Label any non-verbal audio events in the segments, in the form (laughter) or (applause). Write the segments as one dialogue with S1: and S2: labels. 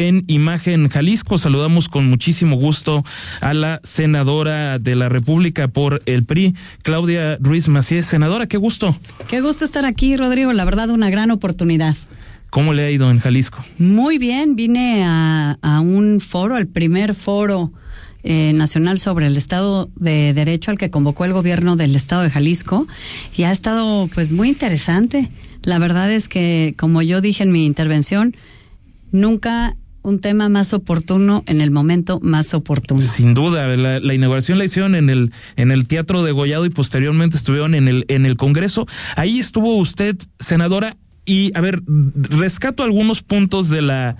S1: en Imagen Jalisco. Saludamos con muchísimo gusto a la senadora de la República por el PRI, Claudia Ruiz Macías. Senadora, qué gusto.
S2: Qué gusto estar aquí, Rodrigo. La verdad, una gran oportunidad.
S1: ¿Cómo le ha ido en Jalisco?
S2: Muy bien, vine a, a un foro, al primer foro eh, nacional sobre el Estado de Derecho al que convocó el gobierno del Estado de Jalisco y ha estado pues muy interesante. La verdad es que, como yo dije en mi intervención, nunca un tema más oportuno en el momento más oportuno.
S1: Sin duda, la, inauguración la hicieron en el en el Teatro de Gollado y posteriormente estuvieron en el en el Congreso. Ahí estuvo usted, senadora, y a ver, rescato algunos puntos de la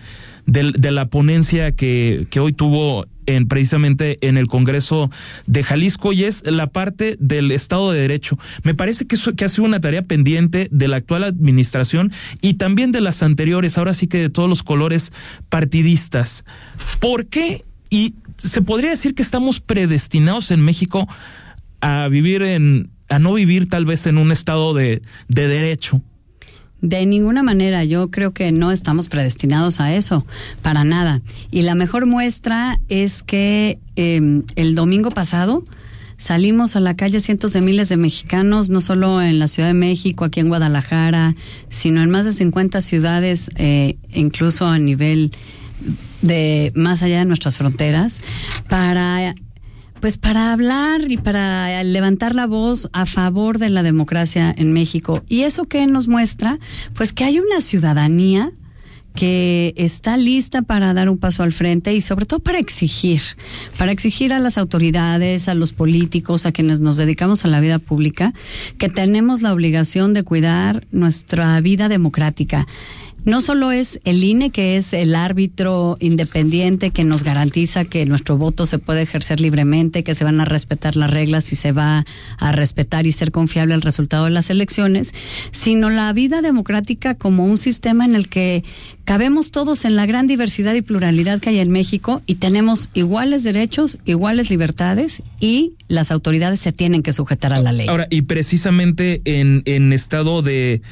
S1: de, la ponencia que, que hoy tuvo en, precisamente en el Congreso de Jalisco y es la parte del Estado de Derecho. Me parece que, eso, que ha sido una tarea pendiente de la actual administración y también de las anteriores, ahora sí que de todos los colores partidistas. ¿Por qué? Y se podría decir que estamos predestinados en México a vivir en, a no vivir tal vez en un estado de, de derecho.
S2: De ninguna manera, yo creo que no estamos predestinados a eso, para nada. Y la mejor muestra es que em, el domingo pasado salimos a la calle cientos de miles de mexicanos, no solo en la Ciudad de México, aquí en Guadalajara, sino en más de 50 ciudades, eh, incluso a nivel de más allá de nuestras fronteras, para pues para hablar y para levantar la voz a favor de la democracia en México. ¿Y eso qué nos muestra? Pues que hay una ciudadanía que está lista para dar un paso al frente y sobre todo para exigir, para exigir a las autoridades, a los políticos, a quienes nos dedicamos a la vida pública, que tenemos la obligación de cuidar nuestra vida democrática no solo es el INE, que es el árbitro independiente que nos garantiza que nuestro voto se puede ejercer libremente, que se van a respetar las reglas y se va a respetar y ser confiable el resultado de las elecciones, sino la vida democrática como un sistema en el que cabemos todos en la gran diversidad y pluralidad que hay en México y tenemos iguales derechos, iguales libertades y las autoridades se tienen que sujetar a la ley.
S1: Ahora, y precisamente en, en estado de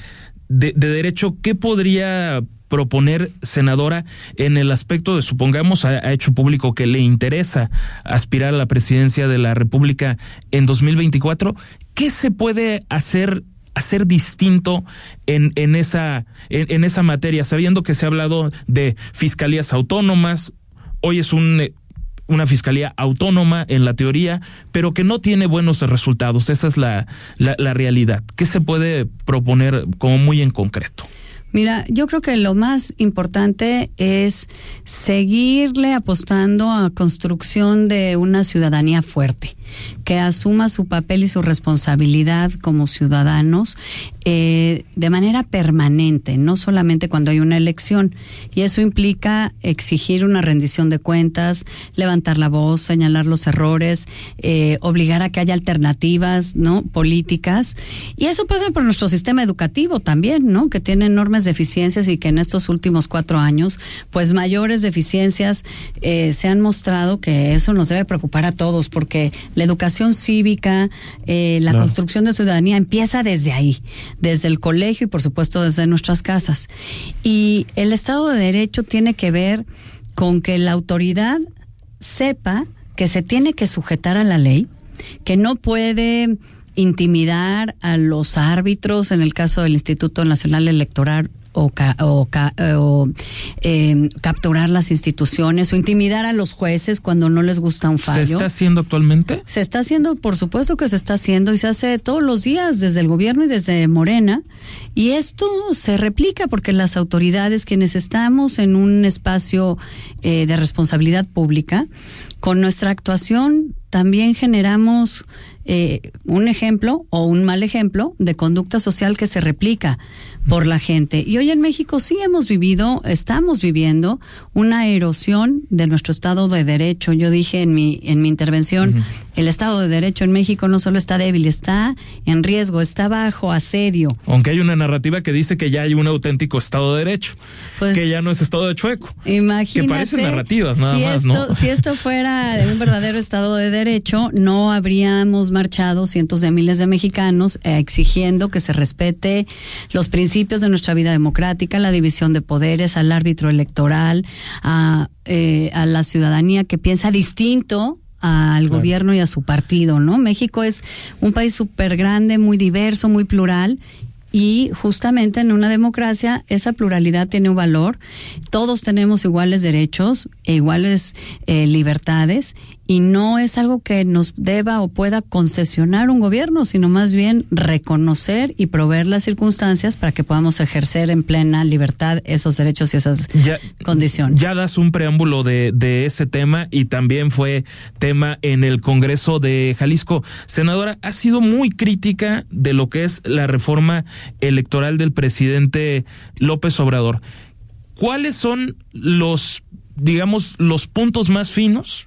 S1: de, derecho, ¿qué podría proponer, senadora, en el aspecto de, supongamos, ha, hecho público que le interesa aspirar a la presidencia de la República en 2024? ¿Qué se puede hacer? hacer distinto en, en esa en, esa materia, sabiendo que se ha hablado de fiscalías autónomas, hoy es un una fiscalía autónoma en la teoría, pero que no tiene buenos resultados. Esa es la, la, la realidad. ¿Qué se puede proponer como muy en concreto?
S2: Mira, yo creo que lo más importante es seguirle apostando a construcción de una ciudadanía fuerte, que asuma su papel y su responsabilidad como ciudadanos eh, de manera permanente, no solamente cuando hay una elección. Y eso implica exigir una rendición de cuentas, levantar la voz, señalar los errores, eh, obligar a que haya alternativas, ¿no? Políticas. Y eso pasa por nuestro sistema educativo también, ¿no? Que tiene enormes deficiencias y que en estos últimos cuatro años, pues mayores deficiencias eh, se han mostrado que eso nos debe preocupar a todos, porque la educación cívica, la construcción de ciudadanía empieza desde ahí desde el colegio y por supuesto desde nuestras casas. Y el Estado de Derecho tiene que ver con que la autoridad sepa que se tiene que sujetar a la ley, que no puede intimidar a los árbitros en el caso del Instituto Nacional Electoral o, o, em, capturar las instituciones o intimidar a los jueces cuando no les gusta un fallo.
S1: ¿Se está haciendo actualmente?
S2: Se está haciendo, por supuesto que se está haciendo y se hace todos los días desde el gobierno y desde Morena. Y esto se replica porque las autoridades, quienes estamos en un espacio eh, de responsabilidad pública, con nuestra actuación también generamos eh, un ejemplo o un mal ejemplo de conducta social que se replica por la gente. Y hoy en México sí hemos vivido, estamos viviendo una erosión de nuestro Estado de Derecho. Yo dije en mi, en mi intervención, el Estado de Derecho en México no solo está débil, está en riesgo, está bajo asedio.
S1: Aunque hay una narrativa que dice que ya hay un auténtico Estado de Derecho, pues que ya no es Estado de chueco.
S2: Imagínate.
S1: Que parecen narrativas nada más,
S2: ¿no? Si esto fuera un verdadero Estado de Derecho, no habríamos marchado cientos de miles de mexicanos eh, exigiendo que se respete los principios de nuestra vida democrática, la división de poderes, al árbitro electoral, a, eh, a la ciudadanía que piensa distinto al gobierno y a su partido, ¿no? México es un país súper grande, muy diverso, muy plural y justamente en una democracia esa pluralidad tiene un valor. Todos tenemos iguales derechos e iguales eh, libertades y no es algo que nos deba o pueda concesionar un gobierno, sino más bien reconocer y proveer las circunstancias para que podamos ejercer en plena libertad esos derechos y esas condiciones.
S1: Ya das un preámbulo de, de ese tema y también fue tema en el Congreso de Jalisco. Senadora, ha sido muy crítica de lo que es la reforma electoral del presidente López Obrador. ¿Cuáles son los, digamos, los puntos más finos?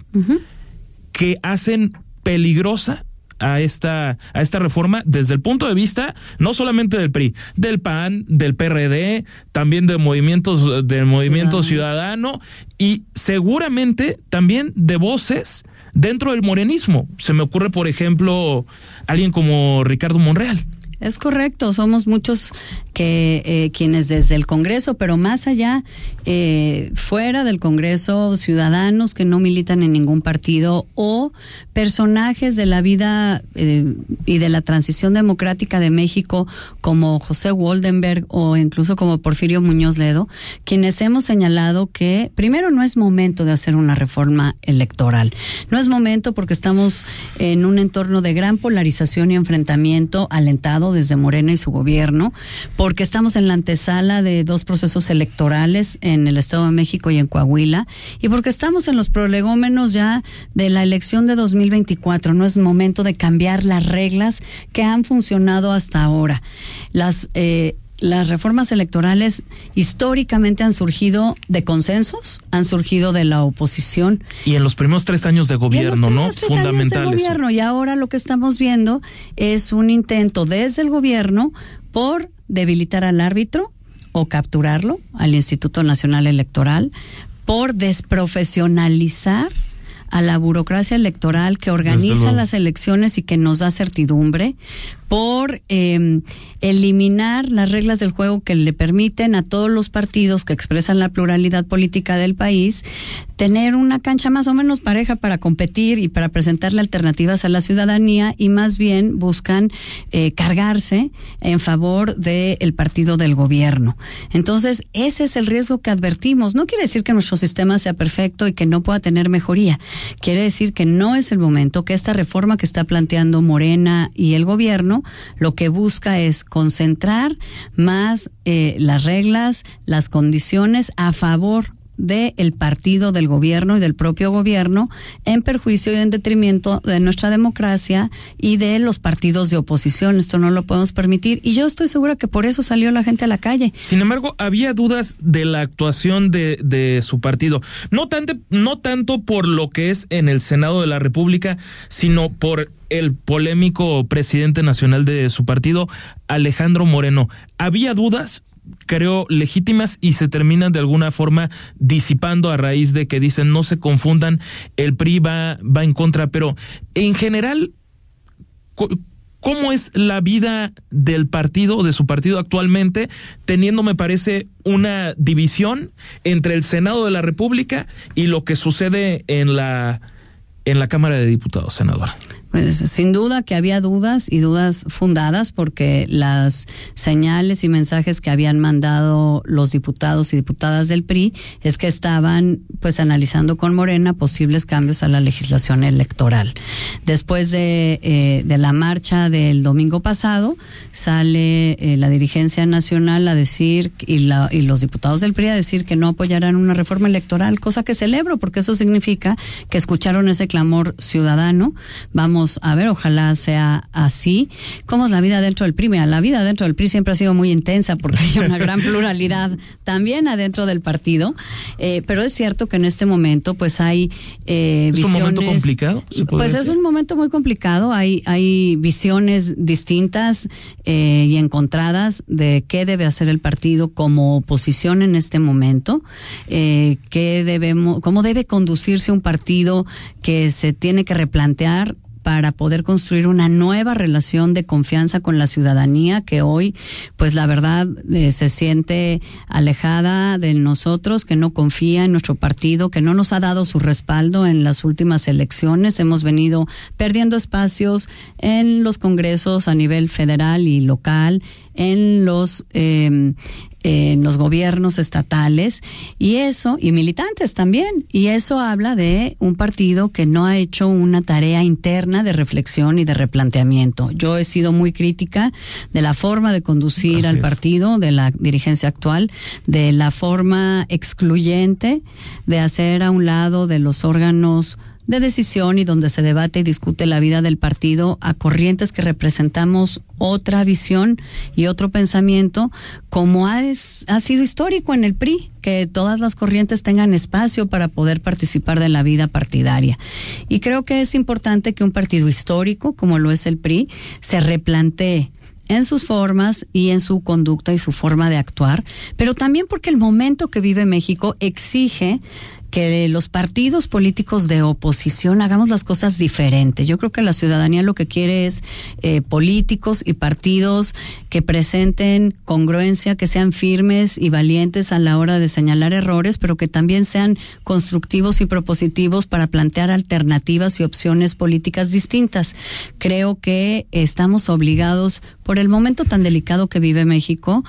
S1: Que hacen peligrosa a esta, a esta reforma desde el punto de vista no solamente del PRI, del PAN, del PRD, también de movimientos, del movimiento ciudadano. y seguramente también de voces dentro del morenismo. Se me ocurre, por ejemplo, alguien como Ricardo Monreal.
S2: Es correcto, somos muchos que eh, quienes desde el Congreso, pero más allá, eh, fuera del Congreso, ciudadanos que no militan en ningún partido o personajes de la vida eh, y de la transición democrática de México como José Waldenberg o incluso como Porfirio Muñoz Ledo, quienes hemos señalado que primero no es momento de hacer una reforma electoral. No es momento porque estamos en un entorno de gran polarización y enfrentamiento alentado desde Morena y su gobierno porque estamos en la antesala de dos procesos electorales en el Estado de México y en Coahuila, y porque estamos en los prolegómenos ya de la elección de 2024. No es momento de cambiar las reglas que han funcionado hasta ahora. Las eh, las reformas electorales históricamente han surgido de consensos, han surgido de la oposición.
S1: Y en los primeros tres años de gobierno, ¿no? Fundamentales.
S2: gobierno. Y ahora lo que estamos viendo es un intento desde el gobierno por debilitar al árbitro o capturarlo, al Instituto Nacional Electoral, por desprofesionalizar a la burocracia electoral que organiza las elecciones y que nos da certidumbre, por eh, eliminar las reglas del juego que le permiten a todos los partidos que expresan la pluralidad política del país tener una cancha más o menos pareja para competir y para presentarle alternativas a la ciudadanía y más bien buscan eh, cargarse en favor del partido del gobierno. Entonces, ese es el riesgo que advertimos. No quiere decir que nuestro sistema sea perfecto y que no pueda tener mejoría. Quiere decir que no es el momento, que esta reforma que está planteando Morena y el gobierno lo que busca es concentrar más eh, las reglas, las condiciones a favor del partido, del gobierno y del propio gobierno en perjuicio y en detrimento de nuestra democracia y de los partidos de oposición. Esto no lo podemos permitir y yo estoy segura que por eso salió la gente a la calle.
S1: Sin embargo, había dudas de la actuación de, de su partido, no, tanto, no tanto por lo que es en el Senado de la República, sino por el polémico presidente nacional de su partido, Alejandro Moreno. ¿Había dudas? Creo legítimas y se terminan de alguna forma disipando a raíz de que dicen no se confundan, el PRI va, va en contra, pero en general, ¿cómo es la vida del partido, de su partido actualmente, teniendo, me parece, una división entre el Senado de la República y lo que sucede en la, en la Cámara de Diputados, senadora?
S2: Pues sin duda que había dudas y dudas fundadas porque las señales y mensajes que habían mandado los diputados y diputadas del PRI es que estaban pues analizando con Morena posibles cambios a la legislación electoral. Después de, eh, de la marcha del domingo pasado sale eh, la dirigencia nacional a decir y, la, y los diputados del PRI a decir que no apoyarán una reforma electoral, cosa que celebro porque eso significa que escucharon ese clamor ciudadano. Vamos a ver, ojalá sea así. ¿Cómo es la vida dentro del PRI? Mira, la vida dentro del PRI siempre ha sido muy intensa porque hay una gran (laughs) pluralidad también adentro del partido, eh, pero es cierto que en este momento pues hay
S1: eh, ¿Es un momento complicado?
S2: Pues es un momento muy complicado, hay, hay visiones distintas eh, y encontradas de qué debe hacer el partido como oposición en este momento, eh, qué debemos, cómo debe conducirse un partido que se tiene que replantear para poder construir una nueva relación de confianza con la ciudadanía que hoy, pues la verdad, eh, se siente alejada de nosotros, que no confía en nuestro partido, que no nos ha dado su respaldo en las últimas elecciones. Hemos venido perdiendo espacios en los congresos a nivel federal y local, en los eh, en los gobiernos estatales y eso, y militantes también, y eso habla de un partido que no ha hecho una tarea interna de reflexión y de replanteamiento. Yo he sido muy crítica de la forma de conducir al partido, de la dirigencia actual, de la forma excluyente de hacer a un lado de los órganos de decisión y donde se debate y discute la vida del partido a corrientes que representamos otra visión y otro pensamiento, como ha, ha sido histórico en el PRI, que todas las corrientes tengan espacio para poder participar de la vida partidaria. Y creo que es importante que un partido histórico, como lo es el PRI, se replantee en sus formas y en su conducta y su forma de actuar, pero también porque el momento que vive México exige que los partidos políticos de oposición hagamos las cosas diferentes. Yo creo que la ciudadanía lo que quiere es eh, políticos y partidos que presenten congruencia, que sean firmes y valientes a la hora de señalar errores, pero que también sean constructivos y propositivos para plantear alternativas y opciones políticas distintas. Creo que estamos obligados, por el momento tan delicado que vive México,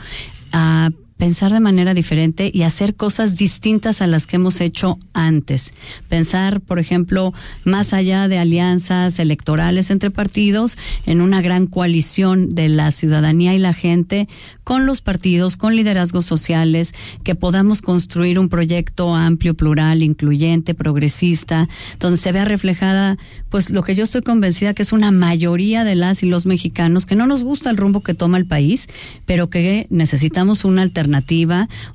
S2: a pensar de manera diferente y hacer cosas distintas a las que hemos hecho antes. Pensar, por ejemplo, más allá de alianzas electorales entre partidos, en una gran coalición de la ciudadanía y la gente con los partidos, con liderazgos sociales, que podamos construir un proyecto amplio, plural, incluyente, progresista, donde se vea reflejada, pues lo que yo estoy convencida que es una mayoría de las y los mexicanos que no nos gusta el rumbo que toma el país, pero que necesitamos una alternativa,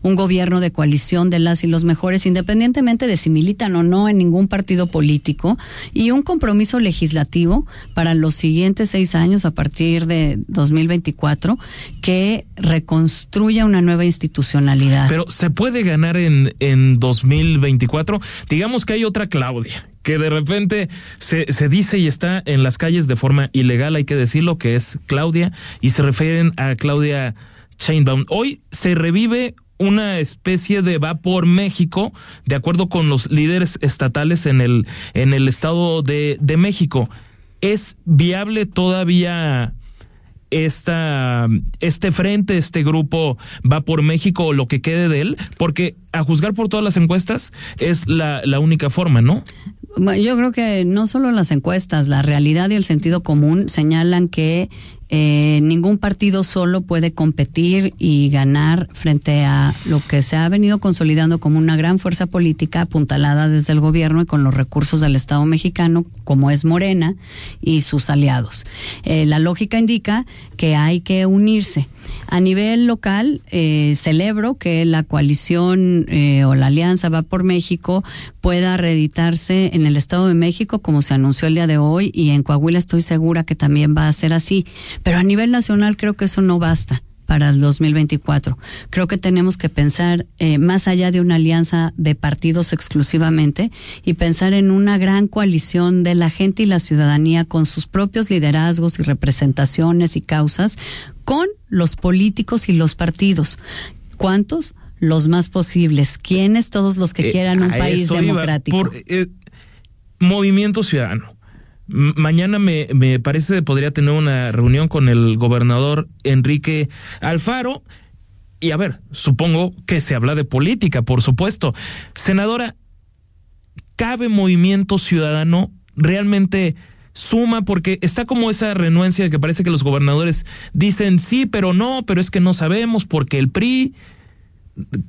S2: un gobierno de coalición de las y los mejores, independientemente de si militan o no en ningún partido político, y un compromiso legislativo para los siguientes seis años a partir de 2024 que reconstruya una nueva institucionalidad.
S1: Pero se puede ganar en, en 2024. Digamos que hay otra Claudia que de repente se, se dice y está en las calles de forma ilegal, hay que decirlo, que es Claudia, y se refieren a Claudia Chainbaum. Hoy se revive una especie de va por México, de acuerdo con los líderes estatales en el, en el Estado de, de México. ¿Es viable todavía esta, este frente, este grupo va por México o lo que quede de él? Porque a juzgar por todas las encuestas es la, la única forma, ¿no?
S2: Yo creo que no solo las encuestas, la realidad y el sentido común señalan que eh, ningún partido solo puede competir y ganar frente a lo que se ha venido consolidando como una gran fuerza política apuntalada desde el gobierno y con los recursos del Estado mexicano, como es Morena y sus aliados. Eh, la lógica indica que hay que unirse. A nivel local, eh, celebro que la coalición eh, o la alianza va por México pueda reeditarse en el Estado de México, como se anunció el día de hoy, y en Coahuila estoy segura que también va a ser así. Pero a nivel nacional creo que eso no basta para el 2024. Creo que tenemos que pensar eh, más allá de una alianza de partidos exclusivamente y pensar en una gran coalición de la gente y la ciudadanía con sus propios liderazgos y representaciones y causas con los políticos y los partidos. ¿Cuántos? Los más posibles. ¿Quiénes? Todos los que eh, quieran un país democrático.
S1: Por, eh, movimiento Ciudadano Mañana me, me parece podría tener una reunión con el gobernador Enrique Alfaro. Y a ver, supongo que se habla de política, por supuesto. Senadora, ¿cabe movimiento ciudadano realmente suma? Porque está como esa renuencia de que parece que los gobernadores dicen sí, pero no, pero es que no sabemos porque el PRI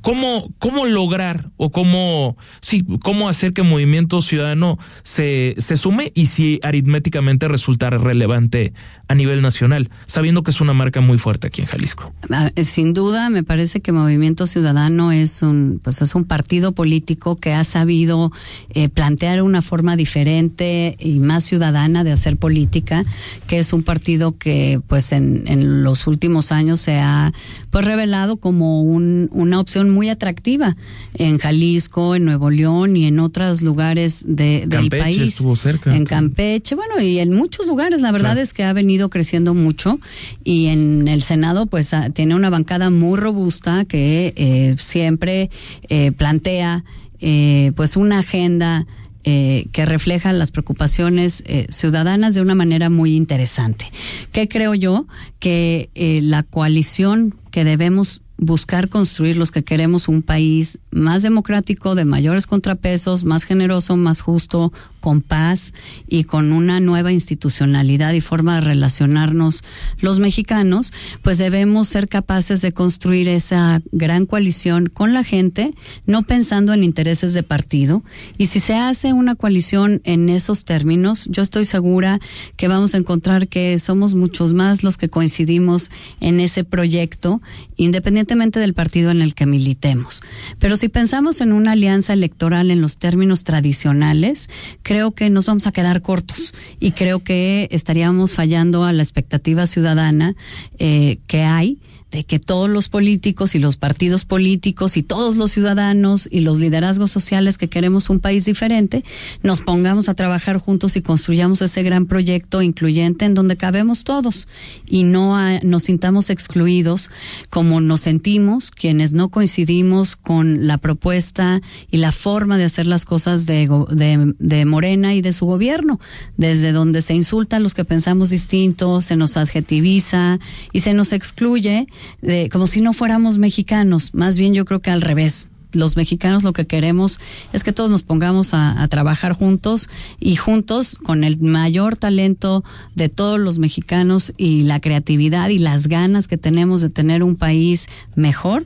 S1: ¿Cómo, ¿Cómo lograr o cómo, sí, cómo hacer que Movimiento Ciudadano se, se sume y si aritméticamente resultar relevante a nivel nacional, sabiendo que es una marca muy fuerte aquí en Jalisco?
S2: Ah, sin duda, me parece que Movimiento Ciudadano es un, pues es un partido político que ha sabido eh, plantear una forma diferente y más ciudadana de hacer política, que es un partido que, pues en, en los últimos años se ha, pues revelado como un, una una opción muy atractiva en Jalisco, en Nuevo León y en otros lugares de, del país.
S1: Estuvo cerca.
S2: En Campeche, bueno, y en muchos lugares. La verdad es que ha venido creciendo mucho y en el Senado, pues ah, tiene una bancada muy robusta que eh, siempre eh, plantea eh, pues una agenda eh, que refleja las preocupaciones eh, ciudadanas de una manera muy interesante. ¿Qué creo yo? Que eh, la coalición que debemos buscar construir los que queremos un país más democrático, de mayores contrapesos, más generoso, más justo, con paz y con una nueva institucionalidad y forma de relacionarnos los mexicanos, pues debemos ser capaces de construir esa gran coalición con la gente, no pensando en intereses de partido. Y si se hace una coalición en esos términos, yo estoy segura que vamos a encontrar que somos muchos más los que coincidimos en ese proyecto, independientemente del partido en el que militemos. Pero si pensamos en una alianza electoral en los términos tradicionales, creo que nos vamos a quedar cortos y creo que estaríamos fallando a la expectativa ciudadana eh, que hay de que todos los políticos y los partidos políticos y todos los ciudadanos y los liderazgos sociales que queremos un país diferente, nos pongamos a trabajar juntos y construyamos ese gran proyecto incluyente en donde cabemos todos y no nos sintamos excluidos como nos sentimos quienes no coincidimos con la propuesta y la forma de hacer las cosas de, de, de Morena y de su gobierno, desde donde se insulta a los que pensamos distinto, se nos adjetiviza y se nos excluye de, como si no fuéramos mexicanos. Más bien yo creo que al revés. Los mexicanos lo que queremos es que todos nos pongamos a, a trabajar juntos y juntos con el mayor talento de todos los mexicanos y la creatividad y las ganas que tenemos de tener un país mejor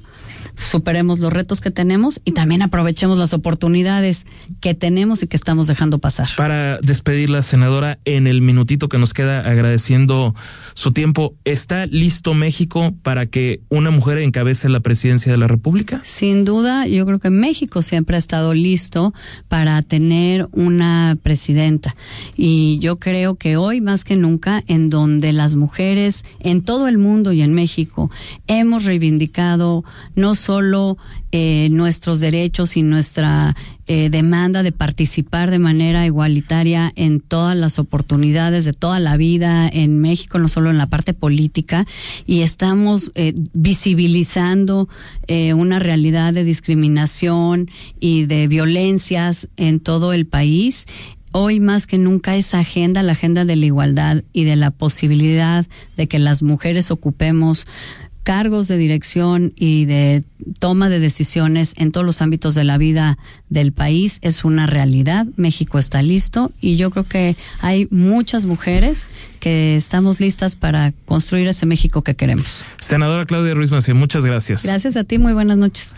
S2: superemos los retos que tenemos y también aprovechemos las oportunidades que tenemos y que estamos dejando pasar.
S1: Para despedirla, senadora, en el minutito que nos queda agradeciendo su tiempo, ¿está listo México para que una mujer encabece la presidencia de la República?
S2: Sin duda, yo creo que México siempre ha estado listo para tener una presidenta y yo creo que hoy más que nunca en donde las mujeres en todo el mundo y en México hemos reivindicado no solo eh, nuestros derechos y nuestra eh, demanda de participar de manera igualitaria en todas las oportunidades de toda la vida en México, no solo en la parte política, y estamos eh, visibilizando eh, una realidad de discriminación y de violencias en todo el país. Hoy más que nunca esa agenda, la agenda de la igualdad y de la posibilidad de que las mujeres ocupemos cargos de dirección y de toma de decisiones en todos los ámbitos de la vida del país es una realidad. México está listo y yo creo que hay muchas mujeres que estamos listas para construir ese México que queremos.
S1: Senadora Claudia Ruiz Macié, muchas gracias.
S2: Gracias a ti, muy buenas noches.